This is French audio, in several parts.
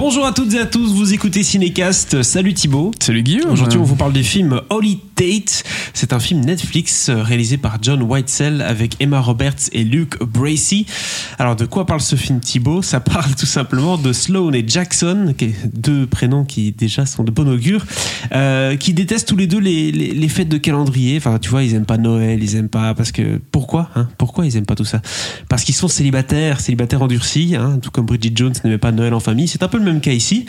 Bonjour à toutes et à tous, vous écoutez Cinécast. Salut Thibaut. Salut Guillaume. Aujourd'hui, on vous parle du film Holy Tate. C'est un film Netflix euh, réalisé par John Whitesell avec Emma Roberts et Luke Bracey. Alors, de quoi parle ce film Thibaut? Ça parle tout simplement de Sloane et Jackson, qui deux prénoms qui déjà sont de bon augure, euh, qui détestent tous les deux les, les, les, fêtes de calendrier. Enfin, tu vois, ils aiment pas Noël, ils aiment pas parce que pourquoi hein? Pourquoi ils aiment pas tout ça? Parce qu'ils sont célibataires, célibataires endurcis, hein, tout comme Bridget Jones n'aimait pas Noël en famille. C'est un peu le même cas ici.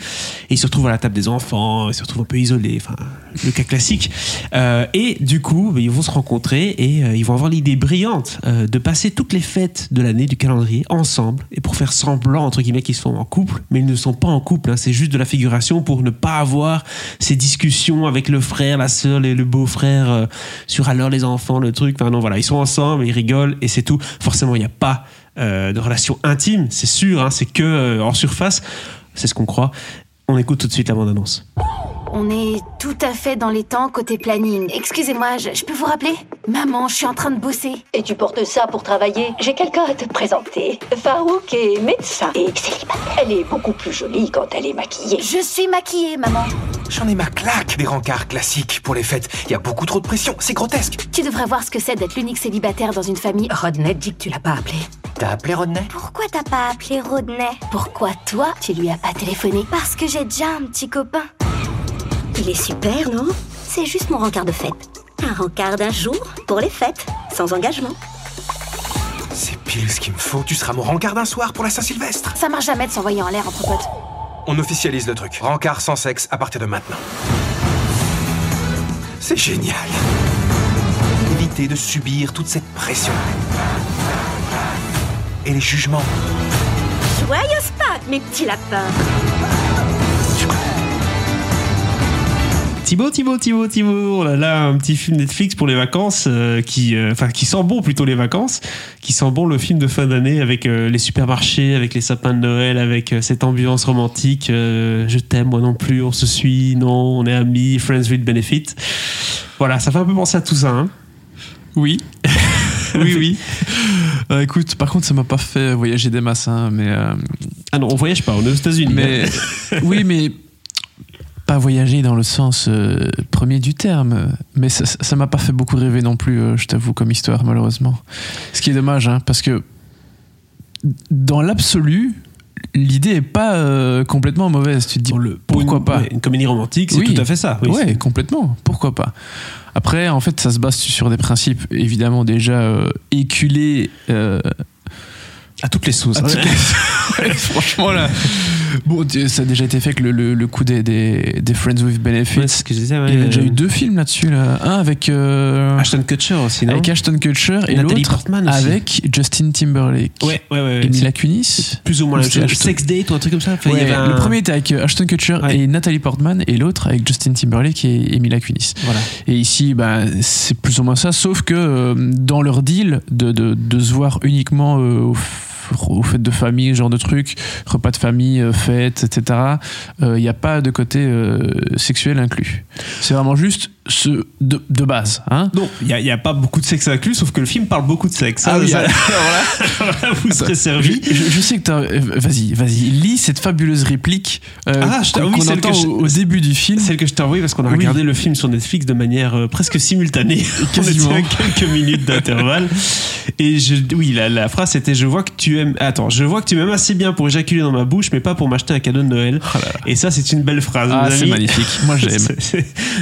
Et ils se retrouvent à la table des enfants, ils se retrouvent un peu isolés, enfin, le cas classique. Euh, et du coup, ils vont se rencontrer et euh, ils vont avoir l'idée brillante euh, de passer toutes les fêtes de l'année du calendrier ensemble et pour faire semblant, entre guillemets, qu'ils sont en couple, mais ils ne sont pas en couple. Hein, c'est juste de la figuration pour ne pas avoir ces discussions avec le frère, la sœur et le beau-frère sur alors les enfants, le truc. Enfin, non, voilà, ils sont ensemble, ils rigolent et c'est tout. Forcément, il n'y a pas de relation intime, c'est sûr, hein, c'est que en surface. C'est ce qu'on croit. On écoute tout de suite la bande-annonce. On est tout à fait dans les temps côté planning. Excusez-moi, je, je, peux vous rappeler? Maman, je suis en train de bosser. Et tu portes ça pour travailler? J'ai quelqu'un à te présenter. Farouk est médecin et célibataire. Elle est beaucoup plus jolie quand elle est maquillée. Je suis maquillée, maman. J'en ai ma claque des rencarts classiques pour les fêtes. Il y a beaucoup trop de pression, c'est grotesque. Tu devrais voir ce que c'est d'être l'unique célibataire dans une famille. Rodney dit que tu l'as pas appelé. T'as appelé Rodney Pourquoi t'as pas appelé Rodney Pourquoi toi, tu lui as pas téléphoné Parce que j'ai déjà un petit copain. Il est super, non C'est juste mon rencard de fête. Un rencard d'un jour pour les fêtes, sans engagement. C'est pile ce qu'il me faut. Tu seras mon rencard d'un soir pour la Saint-Sylvestre. Ça marche jamais de s'envoyer en l'air entre potes. On officialise le truc. Rencard sans sexe à partir de maintenant. C'est génial. Éviter de subir toute cette pression. Et les jugements. Joyeuse Pâques, mes petits lapins. Thibaut, Thibaut, Thibaut, Thibaut, oh là là, un petit film Netflix pour les vacances euh, qui, enfin, euh, qui sent bon plutôt les vacances, qui sent bon le film de fin d'année avec euh, les supermarchés, avec les sapins de Noël, avec euh, cette ambiance romantique. je t'aime, moi non plus, on se suit, non, on est amis, friends with benefit. Voilà, ça fait un peu penser à tout ça. Hein oui. oui, oui. Euh, écoute, par contre, ça m'a pas fait voyager des masses, hein, mais. Euh... Ah non, on voyage pas, on est aux États-Unis. Mais oui, mais pas voyager dans le sens euh, premier du terme, mais ça m'a pas fait beaucoup rêver non plus, je t'avoue, comme histoire, malheureusement. Ce qui est dommage, hein, parce que dans l'absolu, l'idée est pas euh, complètement mauvaise. Tu te dis le, pourquoi une, pas? ouais, Une comédie romantique, c'est oui. tout à fait ça. Oui, ouais, complètement. Pourquoi pas? Après, en fait, ça se base sur des principes évidemment déjà euh, éculés. Euh, à toutes les sauces. À toutes les... ouais, franchement là. Bon, ça a déjà été fait avec le, le, le coup des, des, des, Friends with Benefits. Ouais, ce que je disais, ouais, Il y a déjà eu deux films là-dessus. Là. Un avec. Euh, Ashton Kutcher aussi, non Avec Ashton Kutcher et, l'autre avec Justin Timberlake. Ouais, ouais, ouais. Et Mila Kunis. Plus ou moins la chose. Sex Date ou un truc comme ça. Enfin, ouais, il y avait un... Le premier était avec Ashton Kutcher et Nathalie Portman et l'autre avec Justin Timberlake et, et Mila Kunis. Voilà. Et ici, bah, c'est plus ou moins ça, sauf que euh, dans leur deal de, de, de se voir uniquement euh, au aux fêtes de famille, genre de trucs, repas de famille, euh, fêtes, etc. Il n'y a pas de côté euh, sexuel inclus. C'est vraiment juste ce de, de base. Hein non, il n'y a, a, pas beaucoup de sexe inclus, sauf que le film parle beaucoup de sexe. Ah, oui, ça, alors là, vous serez servi. Je, sais que t'as. Vas-y, vas-y, lis cette fabuleuse réplique euh, ah, qu'on oui, entend je, au, au, début du film. Celle que je t'ai envoyée parce qu'on a oui. regardé le film sur Netflix de manière euh, presque simultanée. Quasiment. On était à quelques minutes d'intervalle. Et je, oui, la, la phrase c'était Je vois que tu aimes. Attends, je vois que tu m'aimes assez bien pour éjaculer dans ma bouche, mais pas pour m'acheter un cadeau de Noël. Oh là là. Et ça, c'est une belle phrase. Ah, c'est magnifique. Moi, j'aime.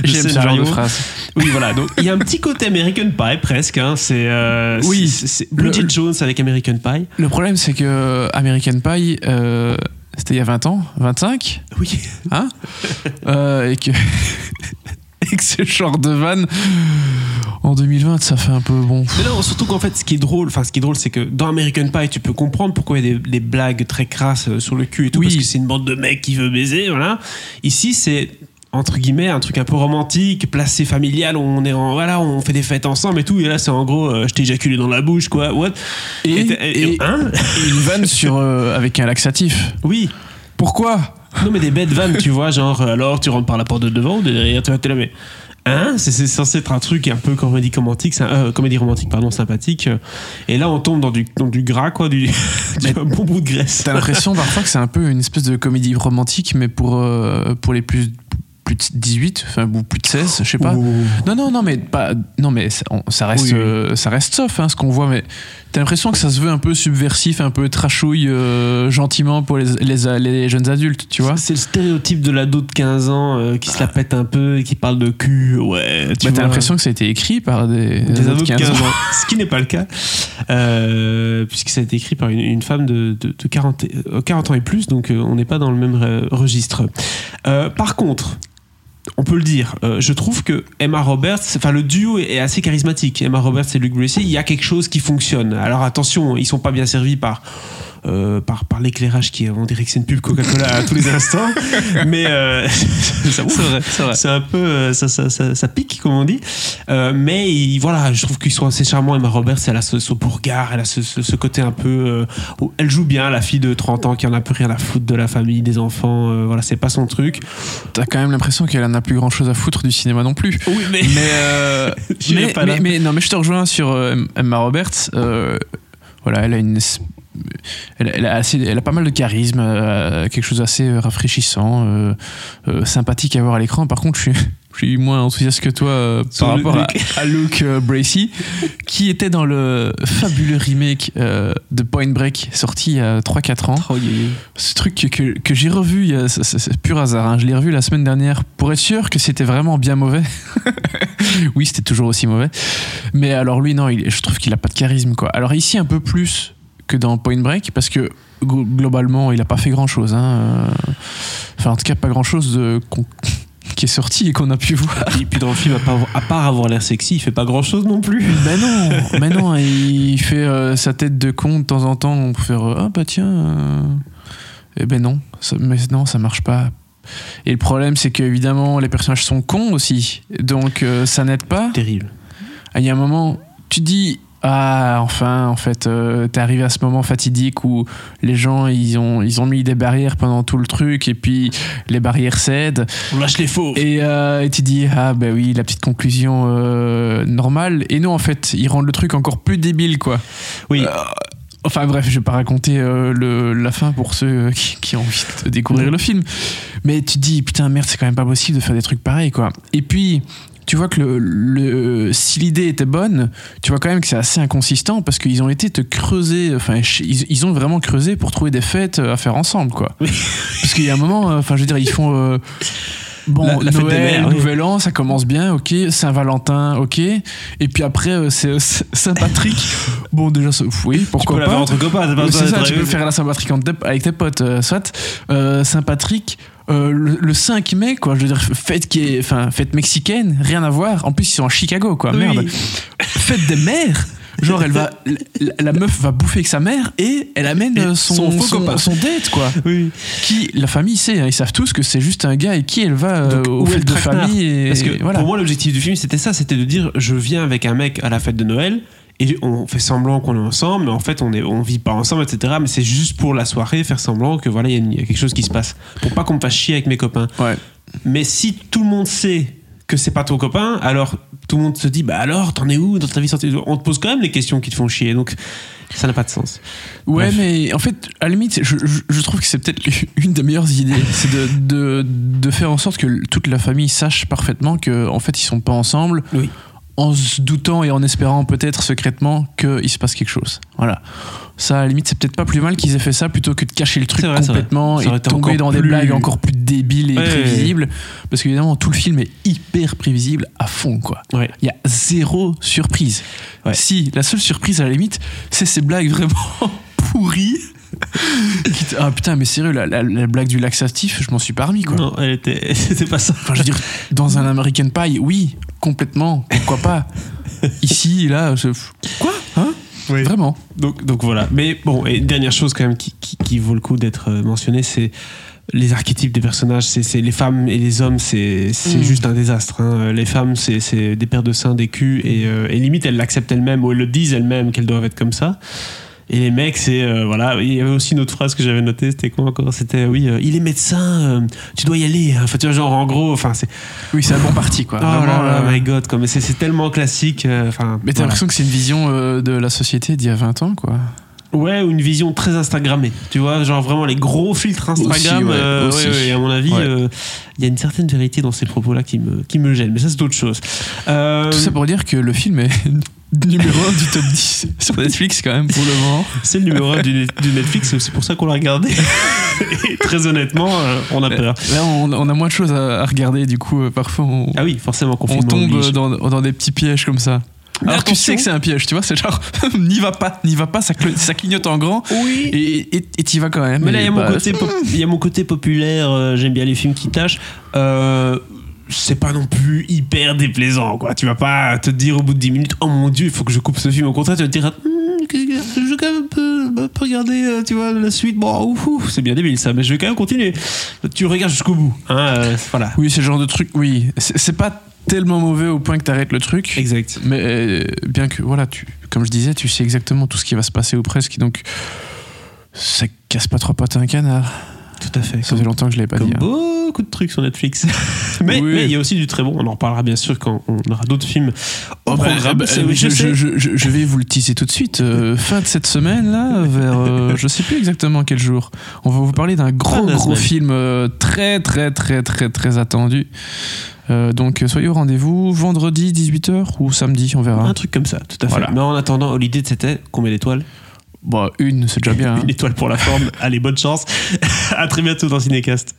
J'aime ce genre de phrase. Oui, voilà. Donc, il y a un petit côté American Pie presque. Hein. C'est euh, oui, c'est Bridget Jones avec American Pie. Le problème, c'est que American Pie, euh, c'était il y a 20 ans, 25 Oui. Hein? Euh, Et que. et que ce genre de van en 2020 ça fait un peu bon mais non surtout qu'en fait ce qui est drôle enfin ce qui est drôle c'est que dans American Pie tu peux comprendre pourquoi il y a des, des blagues très crasses sur le cul et tout oui. parce que c'est une bande de mecs qui veut baiser voilà ici c'est entre guillemets un truc un peu romantique placé familial on est en voilà on fait des fêtes ensemble et tout et là c'est en gros euh, je t'ai éjaculé dans la bouche quoi what? Et, et, et, hein? et une vanne sur euh, avec un laxatif. Oui. Pourquoi? Non mais des bêtes vannes tu vois genre alors tu rentres par la porte de devant ou de derrière tu vas te la mais Hein? C'est censé être un truc un peu comédie romantique, euh, comédie romantique pardon, sympathique. Et là, on tombe dans du, dans du gras, quoi, du, du bon bout de graisse. T'as l'impression parfois que c'est un peu une espèce de comédie romantique, mais pour, euh, pour les plus, plus de 18, enfin, ou plus de 16, je sais pas. Ouh. Non, non, non, mais pas. Non, mais ça, on- ça reste, Oui, oui. euh, ça reste sauf, hein, ce qu'on voit. Mais t'as l'impression que ça se veut un peu subversif, un peu trashouille, euh, gentiment pour les, les, les jeunes adultes, tu vois. C'est le stéréotype de l'ado de 15 ans euh, qui se la pète un peu et qui parle de cul. Ouais, tu Bah, t'as l'impression que ça a été écrit par des, des ados de 15 ans. ce qui n'est pas le cas, euh, puisque ça a été écrit par une, une femme de, de- de 40, et- euh, 40 ans et plus, donc on n'est pas dans le même registre. Par contre, on peut le dire, euh, je trouve que Emma Roberts, enfin le duo est, assez charismatique. Emma Roberts et Luke Bracey, il y a quelque chose qui fonctionne. Alors attention, ils sont pas bien servis par euh, par, par l'éclairage qui est, on dirait que c'est une pub Coca-Cola à tous les instants, mais euh, ça, c'est un peu, euh, ça, ça, ça, ça pique comme on dit. Euh, mais il- voilà, je trouve qu'ils sont assez charmants. Emma Roberts, elle a ce, ce beau regard, elle a ce, ce- ce côté un peu, euh, où elle joue bien, la fille de 30 ans qui en a plus rien à foutre de la famille, des enfants. euh, voilà, c'est pas son truc. T'as quand même l'impression qu'elle en a plus grand chose à foutre du cinéma non plus. Oui, mais mais, euh, mais, pas là. mais- mais- non mais je te rejoins sur euh, Emma Roberts euh, voilà elle a une elle, elle a assez, elle a pas mal de charisme euh, quelque chose d'assez rafraîchissant euh, euh, sympathique à voir à l'écran par contre je suis je suis moins enthousiaste que toi euh, par rapport à, Luke. à Luke euh, Bracey qui était dans le fabuleux remake euh, de Point Break sorti il y a 3-4 ans Oh, yeah, yeah. ce truc que, que, que j'ai revu, c'est- pur hasard, hein. je l'ai revu la semaine dernière pour être sûr que c'était vraiment bien mauvais. oui, c'était toujours aussi mauvais. Mais alors lui, non, il- je trouve qu'il a pas de charisme. quoi. Alors ici, un peu plus que dans Point Break, parce que glo- globalement, il a pas fait grand-chose. hein. Euh, Enfin, en tout cas, pas grand-chose de- qu'on- qui est sorti et qu'on a pu voir. Et puis dans le film, à part, à part avoir l'air sexy, il fait pas grand chose non plus. Ben non, ben non, il fait euh, sa tête de con de temps en temps pour faire euh, ah bah tiens, euh, eh ben non, ça, mais non ça marche pas. Et le problème c'est qu'évidemment les personnages sont cons aussi, donc euh, ça n'aide pas. Terrible. Il y a un moment, tu dis ah enfin en fait euh, t'es arrivé à ce moment fatidique où les gens ils ont ils ont mis des barrières pendant tout le truc et puis les barrières cèdent On lâche les faux. et, euh, et tu dis, ah ben oui, la petite conclusion euh, normale. Et non, en fait, ils rendent le truc encore plus débile, quoi. Oui. Euh, enfin bref, je vais pas raconter euh, le, la fin pour ceux euh, qui, qui ont envie de découvrir le film. Mais tu te dis, putain, merde, c'est quand même pas possible de faire des trucs pareils, quoi. Et puis, tu vois que le, le- si l'idée était bonne, tu vois quand même que c'est assez inconsistant parce qu'ils ont été te creuser, enfin, ils, ils ont vraiment creusé pour trouver des fêtes à faire ensemble, quoi. Parce qu'il y a un moment, euh, enfin, je veux dire, ils font. euh, Bon, La- la fête des Noël, mères, oui. Nouvel An, ça commence bien, ok. Saint-Valentin, ok. Et puis après, euh, c'est euh, Saint-Patrick. bon, déjà, oui, Tu pourquoi peux la faire pas. entre copains, pas C'est ça, tu peux faire la Saint-Patrick avec tes potes, euh, soit. Saint-Patrick, euh, le, le 5 mai, quoi. Je veux dire, fête qui est, enfin, fête mexicaine, rien à voir. En plus, ils sont à Chicago, quoi. Oui. Merde. Fête des mères? Genre, elle va, la, la meuf va bouffer avec sa mère et elle amène Et euh, son, son faux son, copain. son date, quoi. Oui. Qui, la famille sait, hein, ils savent tous que c'est juste un gars et qui elle va euh, Donc, aux où est fêtes de famille. Et, Parce que voilà. pour moi, l'objectif du film, c'était ça c'était de dire je viens avec un mec à la fête de Noël. Et on fait semblant qu'on est ensemble, mais en fait on est, on vit pas ensemble, etc. Mais c'est juste pour la soirée, faire semblant que voilà, il y, y a quelque chose qui se passe, pour pas qu'on me fasse chier avec mes copains. Ouais. Mais si tout le monde sait que c'est pas ton copain, alors tout le monde se dit bah alors t'en es où dans ta vie On te pose quand même les questions qui te font chier, donc ça n'a pas de sens. Ouais, Bref. mais en fait, à la limite, je, je- je trouve que c'est peut-être une des meilleures idées. C'est de, de, de faire en sorte que toute la famille sache parfaitement que en fait, ils sont pas ensemble. Oui. En se doutant et en espérant peut-être secrètement qu'il se passe quelque chose. Voilà. Ça, à la limite, c'est peut-être pas plus mal qu'ils aient fait ça plutôt que de cacher le truc vrai, complètement et tomber dans des plus- blagues encore plus débiles et Ouais, ouais, ouais. prévisibles. Parce qu'évidemment, tout le film est hyper prévisible à fond, quoi. Il y a zéro surprise. Si, la seule surprise à la limite, c'est ces blagues vraiment pourries. Ah putain, mais sérieux, la, la- la blague du laxatif, je m'en suis pas remis quoi. Non, elle était, c'était pas ça. Enfin, je veux dire, dans un American Pie, oui, complètement, pourquoi pas. Ici, là, je- quoi Hein Oui. Vraiment. Donc, donc voilà. Mais bon, et dernière chose quand même qui, qui, qui vaut le coup d'être euh, mentionnée, c'est les archétypes des personnages. C'est, les femmes et les hommes, c'est, Mm. juste un désastre. hein. Les femmes, c'est, c'est des paires de seins, des culs, et, euh, et limite elles l'acceptent elles-mêmes ou elles le disent elles-mêmes qu'elles doivent être comme ça. Et les mecs, c'est euh, voilà. Il y avait aussi une autre phrase que j'avais notée. C'était quoi encore? C'était oui, euh, il est médecin, euh, tu dois y aller. hein. Enfin, tu vois, genre en gros, enfin c'est. Oui, c'est un bon parti, quoi. Oh Vraiment, là là, my god, comme c'est tellement classique. Enfin. Mais t'as voilà. l'impression que c'est une vision de la société d'il y a 20 ans, quoi. Ouais, ou une vision très Instagrammée. Tu vois, genre vraiment les gros filtres Instagram. Aussi, ouais, euh, aussi. ouais, ouais, à mon avis, euh, il y a une certaine vérité dans ces propos-là qui me, qui me gêne. Mais ça, c'est autre chose. Euh, Tout ça pour dire que le film est numéro 1 du top 10 sur Netflix, quand même, pour le moment. c'est le numéro 1 du, du Netflix, c'est pour ça qu'on l'a regardé. Et très honnêtement, euh, on a peur. Là, on, on a moins de choses à, à regarder, du coup, euh, parfois, on, Ah oui, forcément, on tombe dans, dans des petits pièges comme ça. Mais Alors tu sais que c'est un piège, tu vois, c'est genre, n'y va pas, n'y va pas, ça, cl- ça clignote en grand, Oui. et et- vas quand même. Mais là, il y, a bah, y a mon côté populaire, euh, j'aime bien les films qui tâchent. Euh, c'est pas non plus hyper déplaisant, quoi. Tu vas pas te dire au bout de 10 minutes, oh mon dieu, il faut que je coupe ce film. Au contraire, tu vas te dire, que- je vais quand même un peu, peu regarder, euh, tu vois, la suite. Bon, c'est bien débile ça, mais je vais quand même continuer. Tu regardes jusqu'au bout, hein, euh, voilà. Oui, c'est le genre de truc, oui. C'est pas tellement mauvais au point que t'arrêtes le truc. Exact. Mais euh, bien que, voilà, tu, comme je disais, tu sais exactement tout ce qui va se passer ou presque, donc ça casse pas trois pattes à un canard. Tout à fait. Ça fait longtemps que je l'avais pas Comme dit. hein. beaucoup de trucs sur Netflix. mais Oui. il y a aussi du très bon. On en reparlera bien sûr quand on aura d'autres films au Oh, programme. bah, euh, je je, sais. je- je- je vais vous le teaser tout de suite. Euh, fin de cette semaine, là, vers euh, je sais plus exactement quel jour, on va vous parler d'un gros, gros semaine. film euh, très, très, très, très, très attendu. Euh, donc, soyez au rendez-vous vendredi 18h ou samedi, on verra. Un truc comme ça, tout à fait. Voilà. Mais en attendant, Holiday, c'était combien d'étoiles? Bon, une, c'est déjà bien. hein. Une étoile pour la forme. Allez, bonne chance. à très bientôt dans Cinécast.